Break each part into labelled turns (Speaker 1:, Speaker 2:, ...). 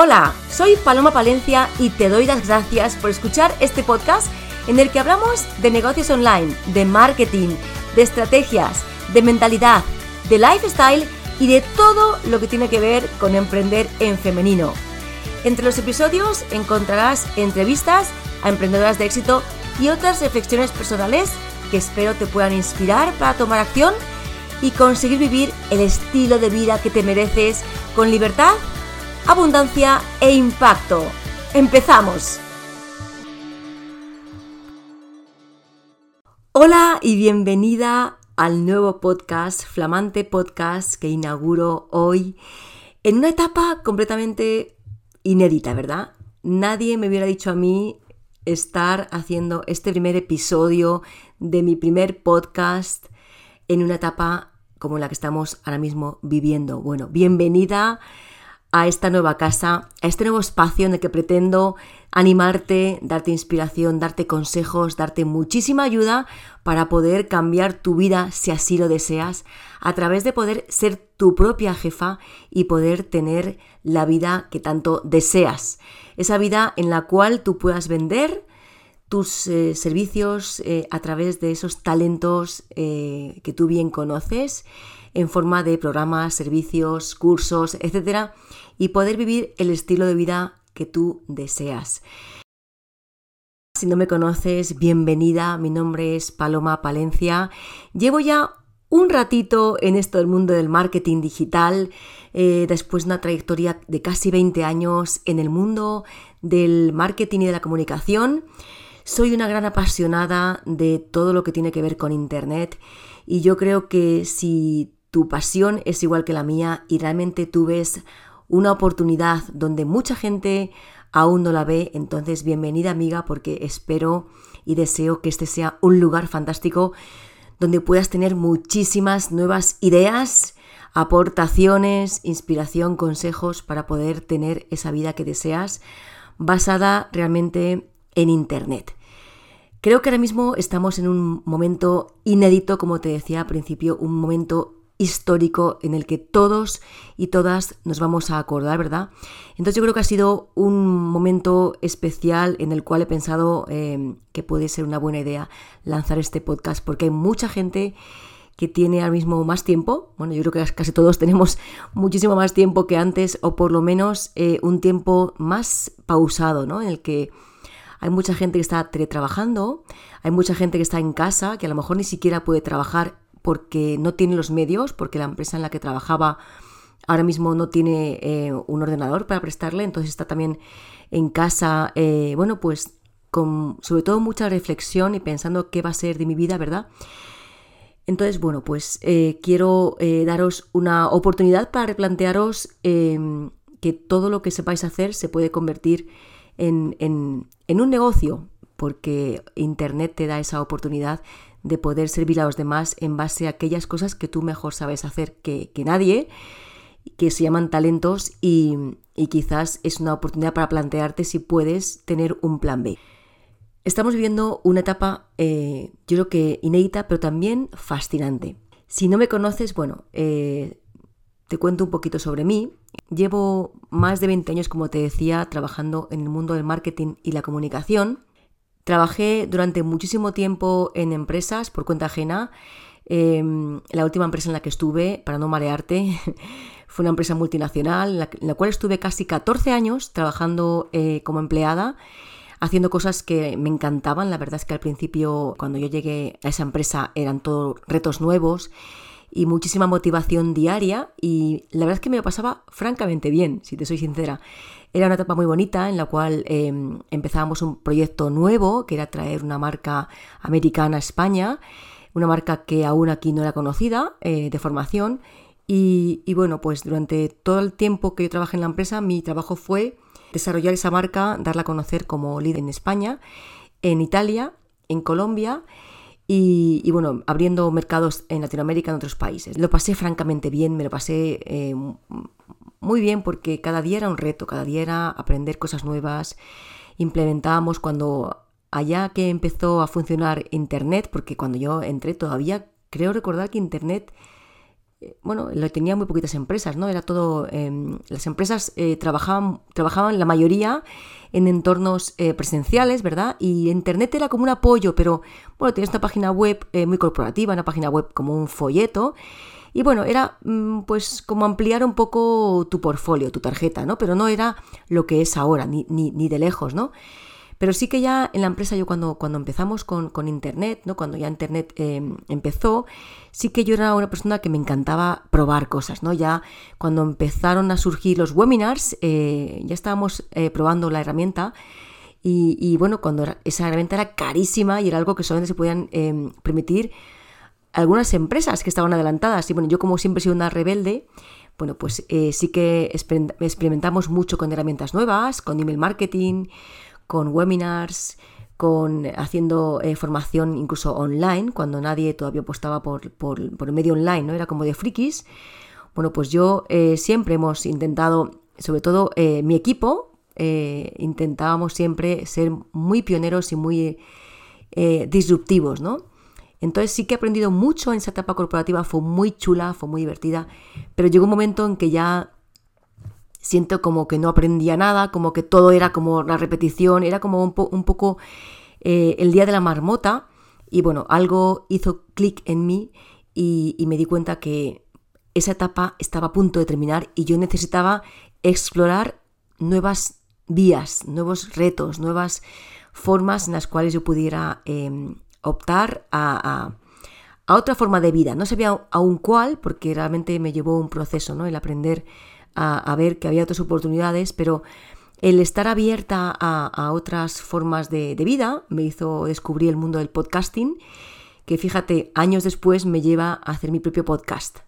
Speaker 1: Hola, soy Paloma Palencia y te doy las gracias por escuchar este podcast en el que hablamos de negocios online, de marketing, de estrategias, de mentalidad, de lifestyle y de todo lo que tiene que ver con emprender en femenino. Entre los episodios encontrarás entrevistas a emprendedoras de éxito y otras reflexiones personales que espero te puedan inspirar para tomar acción y conseguir vivir el estilo de vida que te mereces con libertad abundancia e impacto. ¡Empezamos! Hola y bienvenida al nuevo podcast, flamante podcast que inauguro hoy en una etapa completamente inédita, ¿verdad? Nadie me hubiera dicho a mí estar haciendo este primer episodio de mi primer podcast en una etapa como la que estamos ahora mismo viviendo. Bueno, bienvenida a esta nueva casa, a este nuevo espacio en el que pretendo animarte, darte inspiración, darte consejos, darte muchísima ayuda para poder cambiar tu vida si así lo deseas, a través de poder ser tu propia jefa y poder tener la vida que tanto deseas. Esa vida en la cual tú puedas vender tus eh, servicios eh, a través de esos talentos eh, que tú bien conoces en forma de programas, servicios, cursos, etcétera, y poder vivir el estilo de vida que tú deseas. Si no me conoces, bienvenida, mi nombre es Paloma Palencia. Llevo ya un ratito en esto del mundo del marketing digital, eh, después de una trayectoria de casi 20 años en el mundo del marketing y de la comunicación. Soy una gran apasionada de todo lo que tiene que ver con Internet y yo creo que si tu pasión es igual que la mía y realmente tú ves una oportunidad donde mucha gente aún no la ve, entonces bienvenida amiga porque espero y deseo que este sea un lugar fantástico donde puedas tener muchísimas nuevas ideas, aportaciones, inspiración, consejos para poder tener esa vida que deseas basada realmente en Internet. Creo que ahora mismo estamos en un momento inédito, como te decía al principio, un momento histórico en el que todos y todas nos vamos a acordar, ¿verdad? Entonces yo creo que ha sido un momento especial en el cual he pensado em, que puede ser una buena idea lanzar este podcast porque hay mucha gente que tiene ahora mismo más tiempo, bueno, yo creo que casi todos tenemos muchísimo más tiempo que antes o por lo menos eh, un tiempo más pausado, ¿no? En el que hay mucha gente que está teletrabajando, hay mucha gente que está en casa, que a lo mejor ni siquiera puede trabajar porque no tiene los medios, porque la empresa en la que trabajaba ahora mismo no tiene eh, un ordenador para prestarle, entonces está también en casa, eh, bueno, pues con sobre todo mucha reflexión y pensando qué va a ser de mi vida, ¿verdad? Entonces, bueno, pues eh, quiero daros una oportunidad para replantearos em, que todo lo que sepáis hacer se puede convertir en, en un negocio, porque Internet te da esa oportunidad de poder servir a los demás en base a aquellas cosas que tú mejor sabes hacer que, nadie, que se llaman talentos y, quizás es una oportunidad para plantearte si puedes tener un plan B. Estamos viviendo una etapa, eh, yo creo que inédita, pero también fascinante. Si no me conoces, bueno, eh, te cuento un poquito sobre mí. Llevo más de 20 años, como te decía, trabajando en el mundo del marketing y la comunicación. Trabajé durante muchísimo tiempo en empresas por cuenta ajena. Em, la última empresa en la que estuve, para no marearte, fue una empresa multinacional en la, cual estuve casi 14 años trabajando eh, como empleada, haciendo cosas que me encantaban. La verdad es que al principio, cuando yo llegué a esa empresa, eran todos retos nuevos y muchísima motivación diaria y la verdad es que me lo pasaba francamente bien, si te soy sincera. Era una etapa muy bonita en la cual em, empezábamos un proyecto nuevo, que era traer una marca americana a España, una marca que aún aquí no era conocida, eh, de formación. Y, bueno, pues durante todo el tiempo que yo trabajé en la empresa, mi trabajo fue desarrollar esa marca, darla a conocer como líder en España, en Italia, en Colombia y, bueno, abriendo mercados en Latinoamérica, en otros países. Lo pasé francamente bien, me lo pasé eh, muy bien porque cada día era un reto, cada día era aprender cosas nuevas. Implementábamos cuando allá que empezó a funcionar Internet, porque cuando yo entré todavía creo recordar que Internet bueno, lo tenía muy poquitas empresas, ¿no? Era todo, em, las empresas eh, trabajaban, trabajaban la mayoría en entornos eh, presenciales, ¿verdad? Y Internet era como un apoyo, pero bueno, tenías una página web muy corporativa, una página web como un folleto. Y bueno, era mm, pues como ampliar un poco tu portfolio, tu tarjeta, ¿no? Pero no era lo que es ahora, ni, ni, ni de lejos, ¿no? Pero sí que ya en la empresa, yo cuando, cuando empezamos con, Internet, ¿no? cuando ya Internet em, empezó, sí que yo era una persona que me encantaba probar cosas. ¿no? Ya cuando empezaron a surgir los webinars, eh, ya estábamos eh, probando la herramienta. Y, bueno, cuando esa herramienta era carísima y era algo que solamente se podían em, permitir algunas empresas que estaban adelantadas. Y bueno, yo como siempre he sido una rebelde, bueno, pues eh, sí que experimentamos mucho con herramientas nuevas, con email marketing, con webinars, con haciendo eh, formación incluso online, cuando nadie todavía apostaba por, por, el medio online, ¿no? Era como de frikis. Bueno, pues yo eh, siempre hemos intentado, sobre todo eh, mi equipo, intentábamos siempre ser muy pioneros y muy disruptivos, ¿no? Entonces sí que he aprendido mucho en esa etapa corporativa, fue muy chula, fue muy divertida, pero llegó un momento en que ya siento como que no aprendía nada, como que todo era como la repetición, era como un, poco eh, el día de la marmota y bueno, algo hizo clic en mí y, me di cuenta que esa etapa estaba a punto de terminar y yo necesitaba explorar nuevas vías, nuevos retos, nuevas formas en las cuales yo pudiera em, optar a, a, otra forma de vida. No sabía aún cuál, porque realmente me llevó un proceso, ¿no? El aprender a, ver que había otras oportunidades, pero el estar abierta a, otras formas de, vida me hizo descubrir el mundo del podcasting, que fíjate, años después me lleva a hacer mi propio podcast.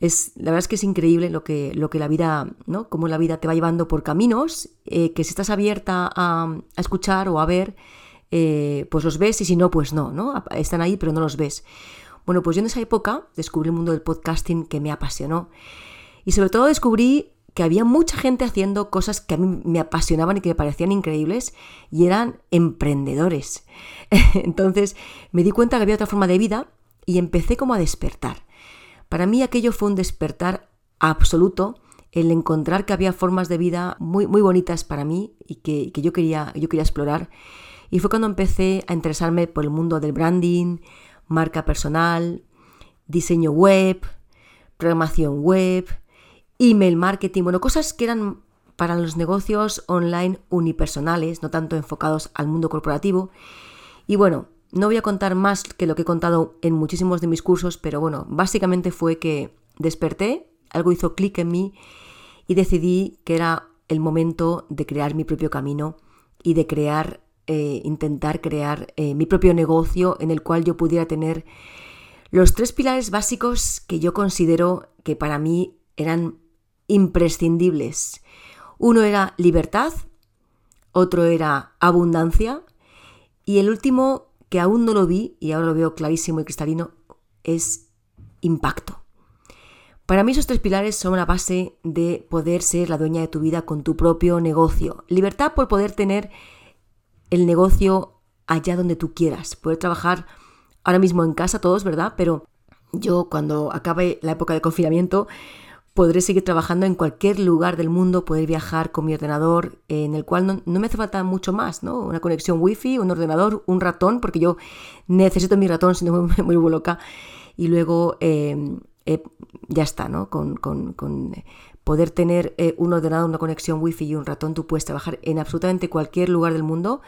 Speaker 1: Es, la verdad es que es increíble lo que, lo que la vida, ¿no? Cómo la vida te va llevando por caminos, eh, que si estás abierta a, escuchar o a ver, eh, pues los ves y si no, pues no, ¿no? Están ahí pero no los ves. Bueno, pues yo en esa época descubrí el mundo del podcasting que me apasionó. Y sobre todo descubrí que había mucha gente haciendo cosas que a mí me apasionaban y que me parecían increíbles y eran emprendedores. Entonces me di cuenta que había otra forma de vida y empecé como a despertar. Para mí aquello fue un despertar absoluto, el encontrar que había formas de vida muy, muy bonitas para mí y que, yo, quería, yo quería explorar. Y fue cuando empecé a interesarme por el mundo del branding, marca personal, diseño web, programación web, email marketing, bueno, cosas que eran para los negocios online unipersonales, no tanto enfocados al mundo corporativo. Y bueno, no voy a contar más que lo que he contado en muchísimos de mis cursos, pero bueno, básicamente fue que desperté, algo hizo clic en mí y decidí que era el momento de crear mi propio camino y de crear, eh, intentar crear eh, mi propio negocio en el cual yo pudiera tener los tres pilares básicos que yo considero que para mí eran imprescindibles. Uno era libertad, otro era abundancia y el último, que aún no lo vi y ahora lo veo clarísimo y cristalino, es impacto. Para mí esos tres pilares son la base de poder ser la dueña de tu vida con tu propio negocio. Libertad por poder tener el negocio allá donde tú quieras, poder trabajar ahora mismo en casa todos, ¿verdad? Pero yo cuando acabe la época de confinamiento podré seguir trabajando en cualquier lugar del mundo, poder viajar con mi ordenador, en el cual no, me hace falta mucho más, ¿no? Una conexión wifi, un ordenador, un ratón, porque yo necesito mi ratón, si no me vuelvo loca. Y luego em, eh, ya está, ¿no? Con, poder tener eh, un ordenador, una conexión wifi y un ratón, tú puedes trabajar en absolutamente cualquier lugar del mundo,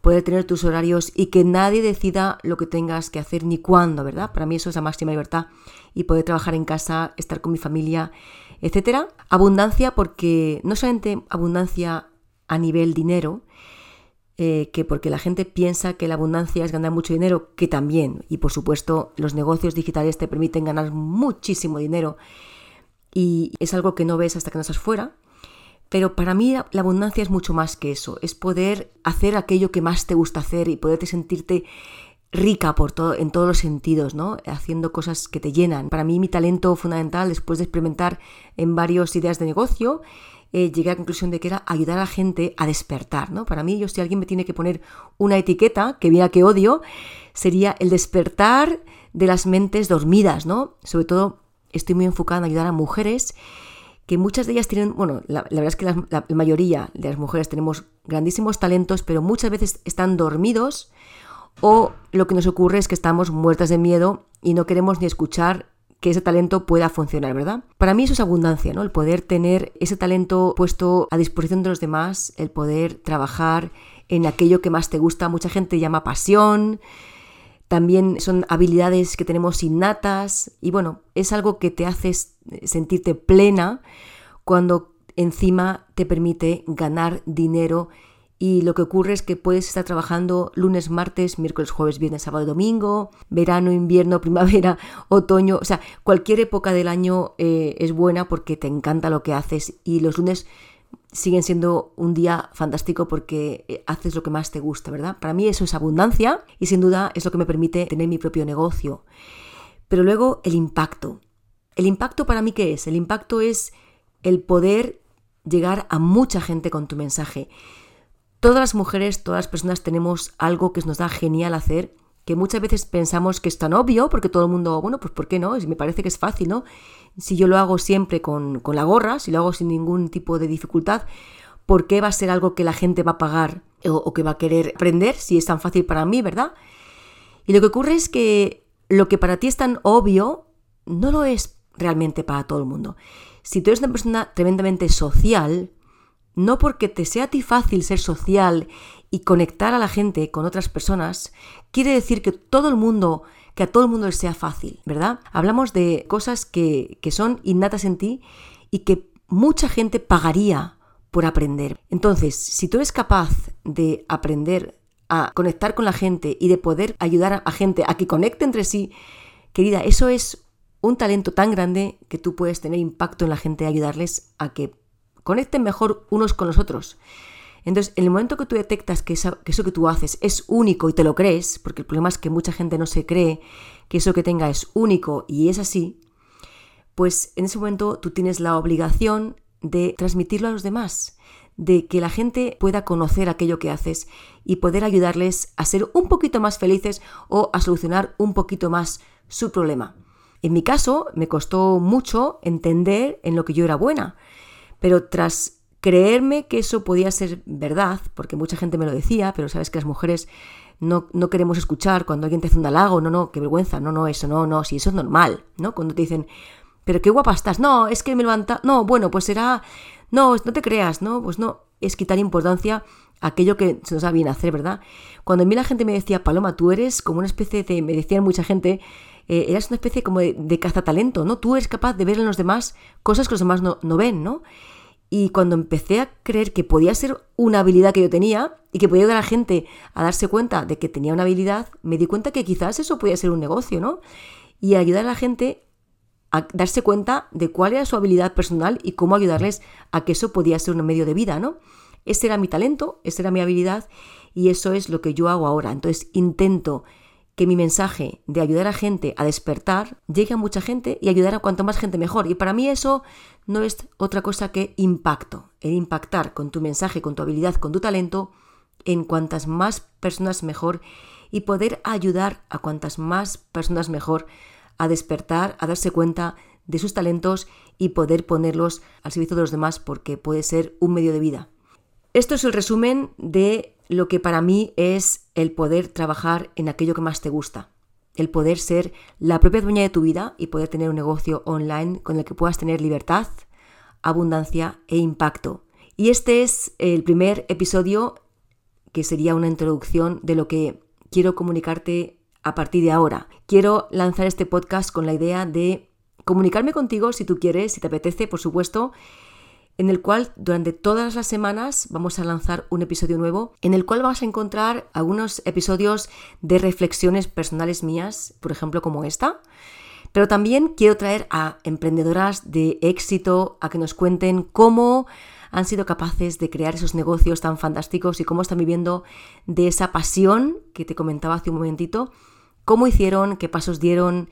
Speaker 1: poder tener tus horarios y que nadie decida lo que tengas que hacer ni cuándo, ¿verdad? Para mí eso es la máxima libertad y poder trabajar en casa, estar con mi familia, etcétera. Abundancia porque no solamente abundancia a nivel dinero, eh, que porque la gente piensa que la abundancia es ganar mucho dinero, que también, y por supuesto los negocios digitales te permiten ganar muchísimo dinero y es algo que no ves hasta que no estás fuera. Pero para mí la abundancia es mucho más que eso, es poder hacer aquello que más te gusta hacer y poderte sentirte rica por todo, en todos los sentidos, ¿no? Haciendo cosas que te llenan. Para mí mi talento fundamental, después de experimentar en varias ideas de negocio, eh, llegué a la conclusión de que era ayudar a la gente a despertar, ¿no? Para mí, yo si alguien me tiene que poner una etiqueta, que vea que odio, sería el despertar de las mentes dormidas, ¿no? Sobre todo estoy muy enfocada en ayudar a mujeres que muchas de ellas tienen, bueno, la, verdad es que la, la, mayoría de las mujeres tenemos grandísimos talentos, pero muchas veces están dormidos o lo que nos ocurre es que estamos muertas de miedo y no queremos ni escuchar que ese talento pueda funcionar, ¿verdad? Para mí eso es abundancia, ¿no? El poder tener ese talento puesto a disposición de los demás, el poder trabajar en aquello que más te gusta. Mucha gente llama pasión, también son habilidades que tenemos innatas y bueno, es algo que te hace sentirte plena cuando encima te permite ganar dinero. Y lo que ocurre es que puedes estar trabajando lunes, martes, miércoles, jueves, viernes, sábado, domingo, verano, invierno, primavera, otoño, o sea, cualquier época del año eh, es buena porque te encanta lo que haces y los lunes siguen siendo un día fantástico porque eh, haces lo que más te gusta, ¿verdad? Para mí eso es abundancia y sin duda es lo que me permite tener mi propio negocio. Pero luego el impacto. ¿El impacto para mí qué es? El impacto es el poder llegar a mucha gente con tu mensaje. Todas las mujeres, todas las personas tenemos algo que nos da genial hacer, que muchas veces pensamos que es tan obvio, porque todo el mundo, bueno, pues ¿por qué no? Me parece que es fácil, ¿no? Si yo lo hago siempre con, la gorra, si lo hago sin ningún tipo de dificultad, ¿por qué va a ser algo que la gente va a pagar o, o que va a querer aprender si es tan fácil para mí, ¿verdad? Y lo que ocurre es que lo que para ti es tan obvio, no lo es realmente para todo el mundo. Si tú eres una persona tremendamente social, no porque te sea a ti fácil ser social y conectar a la gente con otras personas, quiere decir que todo el mundo, que a todo el mundo le sea fácil, ¿verdad? Hablamos de cosas que, que son innatas en ti y que mucha gente pagaría por aprender. Entonces, si tú eres capaz de aprender a conectar con la gente y de poder ayudar a gente a que conecte entre sí, querida, eso es un talento tan grande que tú puedes tener impacto en la gente y ayudarles a que conecten mejor unos con los otros. Entonces, en el momento que tú detectas que, eso que tú haces es único y te lo crees, porque el problema es que mucha gente no se cree que eso que tenga es único y es así, pues en ese momento tú tienes la obligación de transmitirlo a los demás, de que la gente pueda conocer aquello que haces y poder ayudarles a ser un poquito más felices o a solucionar un poquito más su problema. En mi caso, me costó mucho entender en lo que yo era buena. Pero tras creerme que eso podía ser verdad, porque mucha gente me lo decía, pero sabes que las mujeres no, no, queremos escuchar cuando alguien te hace un halago, no, no, qué vergüenza, no, no, eso, no, no, si eso es normal, ¿no? Cuando te dicen, pero qué guapa estás, no, es que me levanta, no, bueno, pues será, no, no te creas, no, pues no, es quitar importancia a aquello que se nos da bien hacer, ¿verdad? Cuando a mí la gente me decía, Paloma, tú eres como una especie de, me decían mucha gente, eh, eras una especie como de, cazatalento, ¿no? Tú eres capaz de ver en los demás cosas que los demás no, no ven, ¿no? Y cuando empecé a creer que podía ser una habilidad que yo tenía y que podía ayudar a la gente a darse cuenta de que tenía una habilidad, me di cuenta que quizás eso podía ser un negocio, ¿no? Y ayudar a la gente a darse cuenta de cuál era su habilidad personal y cómo ayudarles a que eso podía ser un medio de vida, ¿no? Ese era mi talento, esa era mi habilidad y eso es lo que yo hago ahora. Entonces intento que mi mensaje de ayudar a gente a despertar llegue a mucha gente y ayudar a cuanto más gente mejor. Y para mí eso no es otra cosa que impacto, el impactar con tu mensaje, con tu habilidad, con tu talento en cuantas más personas mejor y poder ayudar a cuantas más personas mejor a despertar, a darse cuenta de sus talentos y poder ponerlos al servicio de los demás porque puede ser un medio de vida. Esto es el resumen de lo que para mí es el poder trabajar en aquello que más te gusta. El poder ser la propia dueña de tu vida y poder tener un negocio online con el que puedas tener libertad, abundancia e impacto. Y este es el primer episodio que sería una introducción de lo que quiero comunicarte a partir de ahora. Quiero lanzar este podcast con la idea de comunicarme contigo si tú quieres, si te apetece, por supuesto, en el cual durante todas las semanas vamos a lanzar un episodio nuevo, en el cual vas a encontrar algunos episodios de reflexiones personales mías, por ejemplo como esta, pero también quiero traer a emprendedoras de éxito a que nos cuenten cómo han sido capaces de crear esos negocios tan fantásticos y cómo están viviendo de esa pasión que te comentaba hace un momentito, cómo hicieron, qué pasos dieron,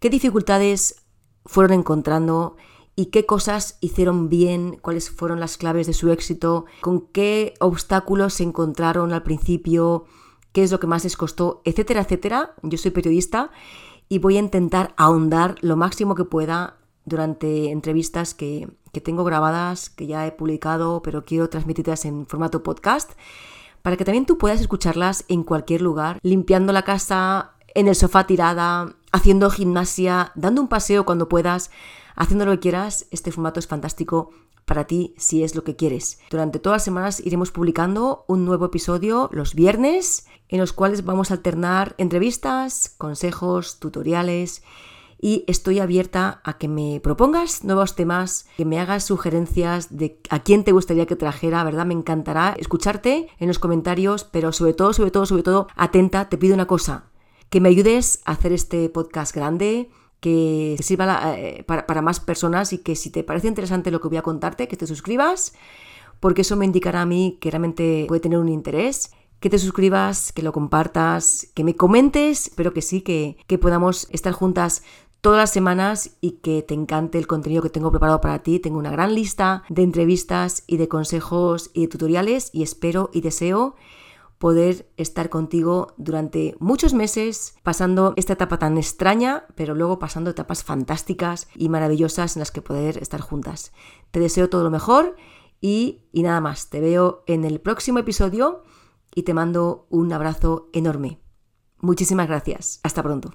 Speaker 1: qué dificultades fueron encontrando y qué cosas hicieron bien, cuáles fueron las claves de su éxito, con qué obstáculos se encontraron al principio, qué es lo que más les costó, etcétera, etcétera. Yo soy periodista y voy a intentar ahondar lo máximo que pueda durante entrevistas que, que tengo grabadas, que ya he publicado, pero quiero transmitirlas en formato podcast, para que también tú puedas escucharlas en cualquier lugar, limpiando la casa, en el sofá tirada, haciendo gimnasia, dando un paseo cuando puedas, haciendo lo que quieras. Este formato es fantástico para ti si es lo que quieres. Durante todas las semanas iremos publicando un nuevo episodio los viernes en los cuales vamos a alternar entrevistas, consejos, tutoriales y estoy abierta a que me propongas nuevos temas, que me hagas sugerencias de a quién te gustaría que trajera, ¿verdad? Me encantará escucharte en los comentarios, pero sobre todo, sobre todo, sobre todo, atenta, te pido una cosa, que me ayudes a hacer este podcast grande, que sirva eh, para, más personas y que si te parece interesante lo que voy a contarte, que te suscribas, porque eso me indicará a mí que realmente puede tener un interés. Que te suscribas, que lo compartas, que me comentes, pero que sí, que, que podamos estar juntas todas las semanas y que te encante el contenido que tengo preparado para ti. Tengo una gran lista de entrevistas y de consejos y de tutoriales y espero y deseo poder estar contigo durante muchos meses, pasando esta etapa tan extraña, pero luego pasando etapas fantásticas y maravillosas en las que poder estar juntas. Te deseo todo lo mejor y, y nada más, te veo en el próximo episodio y te mando un abrazo enorme. Muchísimas gracias. Hasta pronto.